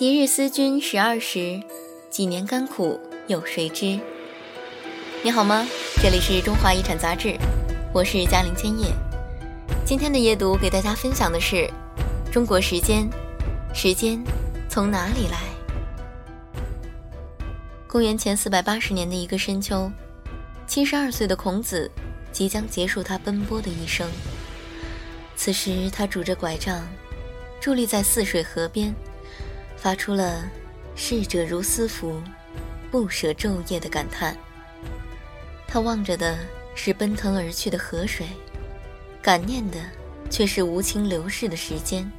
一日思君十二时，几年甘苦有谁知？你好吗？这里是中华遗产杂志，我是嘉玲千叶。今天的夜读给大家分享的是中国时间，时间从哪里来？公元前四百八十年的一个深秋，七十二岁的孔子即将结束他奔波的一生。此时，他拄着拐杖，伫立在泗水河边。发出了“逝者如斯夫，不舍昼夜”的感叹。他望着的是奔腾而去的河水，感念的却是无情流逝的时间。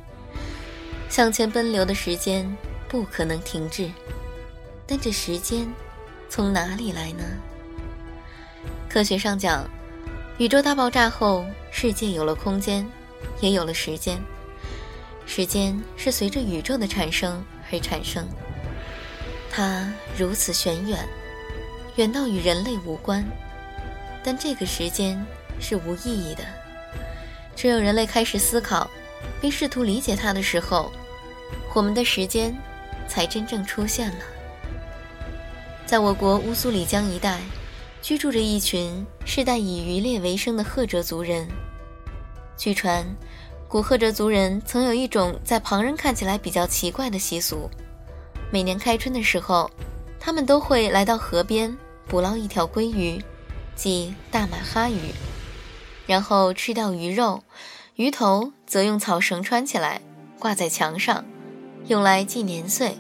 向前奔流的时间不可能停滞，但这时间从哪里来呢？科学上讲，宇宙大爆炸后，世界有了空间，也有了时间。时间是随着宇宙的产生而产生，它如此玄远，远到与人类无关。但这个时间是无意义的，只有人类开始思考，并试图理解它的时候，我们的时间才真正出现了。在我国乌苏里江一带，居住着一群世代以渔猎为生的赫哲族人。据传。古赫哲族人曾有一种在旁人看起来比较奇怪的习俗：每年开春的时候，他们都会来到河边捕捞一条鲑鱼，即大马哈鱼，然后吃掉鱼肉，鱼头则用草绳穿起来挂在墙上，用来记年岁。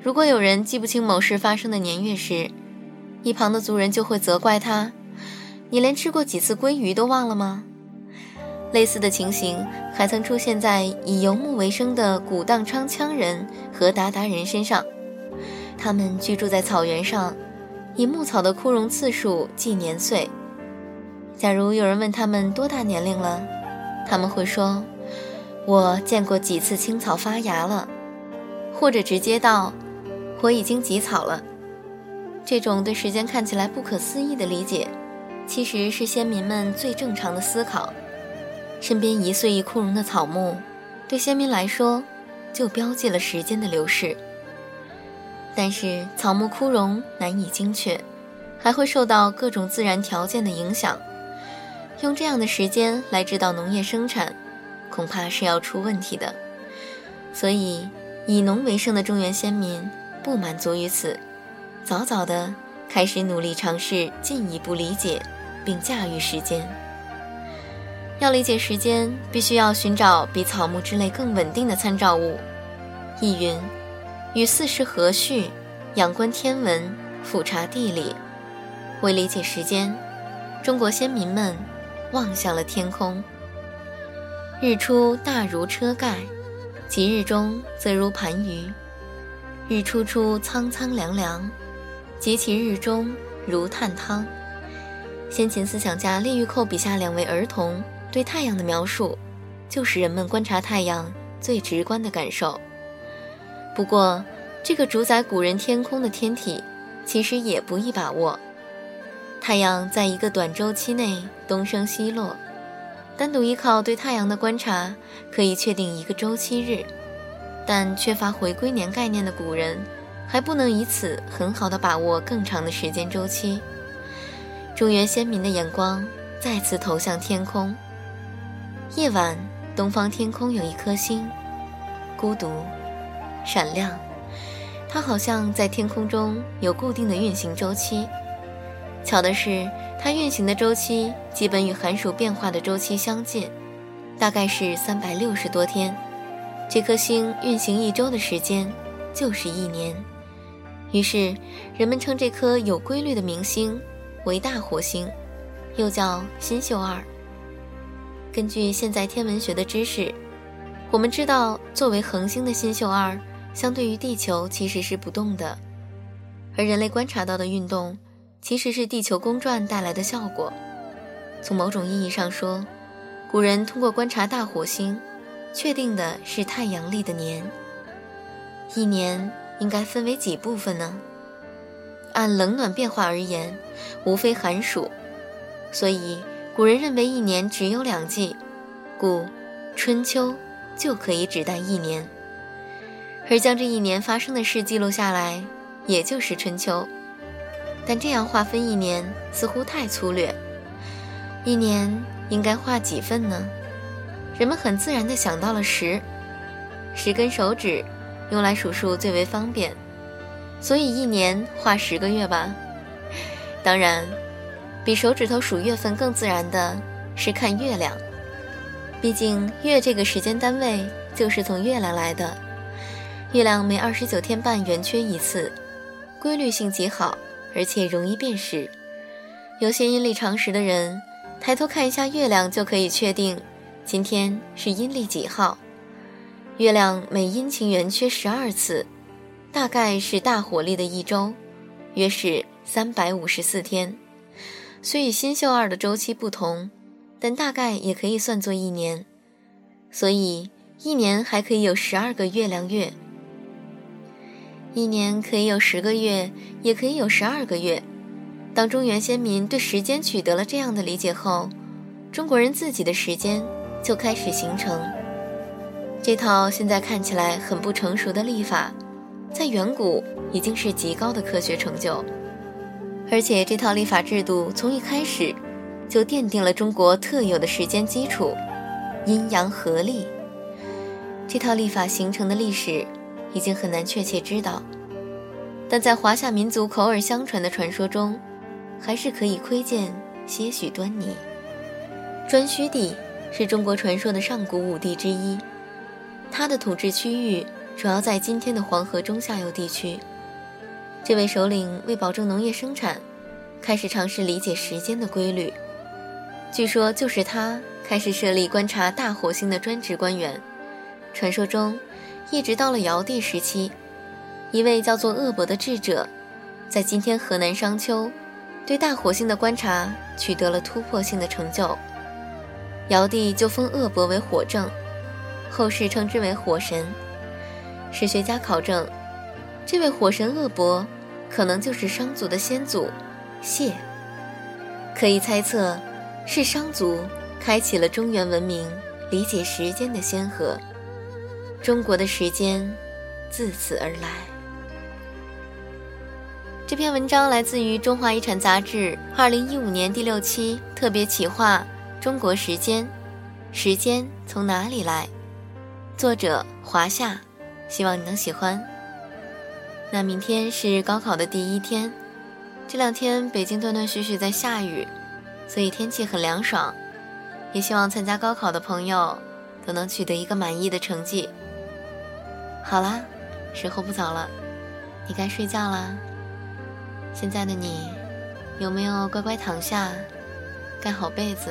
如果有人记不清某事发生的年月时，一旁的族人就会责怪他：“你连吃过几次鲑鱼都忘了吗？”类似的情形还曾出现在以游牧为生的古荡昌羌人和鞑靼人身上。他们居住在草原上，以牧草的枯荣次数计年岁。假如有人问他们多大年龄了，他们会说：“我见过几次青草发芽了。”或者直接道：“我已经及草了。”这种对时间看起来不可思议的理解，其实是先民们最正常的思考。身边一岁一枯荣的草木，对先民来说，就标记了时间的流逝。但是草木枯荣难以精确，还会受到各种自然条件的影响。用这样的时间来指导农业生产，恐怕是要出问题的。所以，以农为生的中原先民不满足于此，早早的开始努力尝试进一步理解并驾驭时间。要理解时间，必须要寻找比草木之类更稳定的参照物。意云：与四时和序，仰观天文，俯察地理。为理解时间，中国先民们望向了天空。日出大如车盖，及日中则如盘盂。日出出苍苍凉凉，及其日中如探汤。先秦思想家列玉寇笔下两位儿童。对太阳的描述，就是人们观察太阳最直观的感受。不过，这个主宰古人天空的天体，其实也不易把握。太阳在一个短周期内东升西落，单独依靠对太阳的观察，可以确定一个周期日，但缺乏回归年概念的古人，还不能以此很好的把握更长的时间周期。中原先民的眼光再次投向天空。夜晚，东方天空有一颗星，孤独、闪亮。它好像在天空中有固定的运行周期。巧的是，它运行的周期基本与寒暑变化的周期相近，大概是三百六十多天。这颗星运行一周的时间就是一年。于是，人们称这颗有规律的明星为大火星，又叫新宿二。根据现在天文学的知识，我们知道，作为恒星的新宿二，相对于地球其实是不动的，而人类观察到的运动，其实是地球公转带来的效果。从某种意义上说，古人通过观察大火星，确定的是太阳历的年。一年应该分为几部分呢？按冷暖变化而言，无非寒暑，所以。古人认为一年只有两季，故春秋就可以指代一年。而将这一年发生的事记录下来，也就是春秋。但这样划分一年似乎太粗略，一年应该画几份呢？人们很自然地想到了十，十根手指，用来数数最为方便，所以一年画十个月吧。当然，比手指头数月份更自然的是看月亮，毕竟月这个时间单位就是从月亮来的。月亮每二十九天半圆缺一次，规律性极好。而且容易辨识，有些阴历常识的人，抬头看一下月亮就可以确定今天是阴历几号。月亮每阴晴圆缺十二次，大概是大火历的一周，约是三百五十四天。虽与新秀二的周期不同，但大概也可以算作一年。所以一年还可以有十二个月亮月。一年可以有十个月，也可以有十二个月。当中原先民对时间取得了这样的理解后，中国人自己的时间就开始形成。这套现在看起来很不成熟的历法，在远古已经是极高的科学成就。而且这套历法制度从一开始就奠定了中国特有的时间基础——阴阳合历。这套历法形成的历史。已经很难确切知道，但在华夏民族口耳相传的传说中，还是可以窥见些许端倪。颛顼帝是中国传说的上古五帝之一，他的统治区域主要在今天的黄河中下游地区。这位首领为保证农业生产，开始尝试理解时间的规律。据说就是他开始设立观察大火星的专职官员。传说中。一直到了尧帝时期，一位叫做鄂伯的智者，在今天河南商丘，对大火星的观察取得了突破性的成就。尧帝就封鄂伯为火正，后世称之为火神。史学家考证，这位火神鄂伯可能就是商族的先祖谢。可以猜测，是商族开启了中原文明理解时间的先河。中国的时间自此而来。这篇文章来自于《中华遗产》杂志二零一五年第六期特别企划《中国时间》，时间从哪里来？作者华夏，希望你能喜欢。那明天是高考的第一天，这两天北京断断续续在下雨，所以天气很凉爽。也希望参加高考的朋友都能取得一个满意的成绩。好啦，时候不早了，你该睡觉啦。现在的你，有没有乖乖躺下，盖好被子，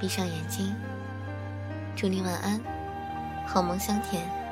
闭上眼睛？祝你晚安，好梦香甜。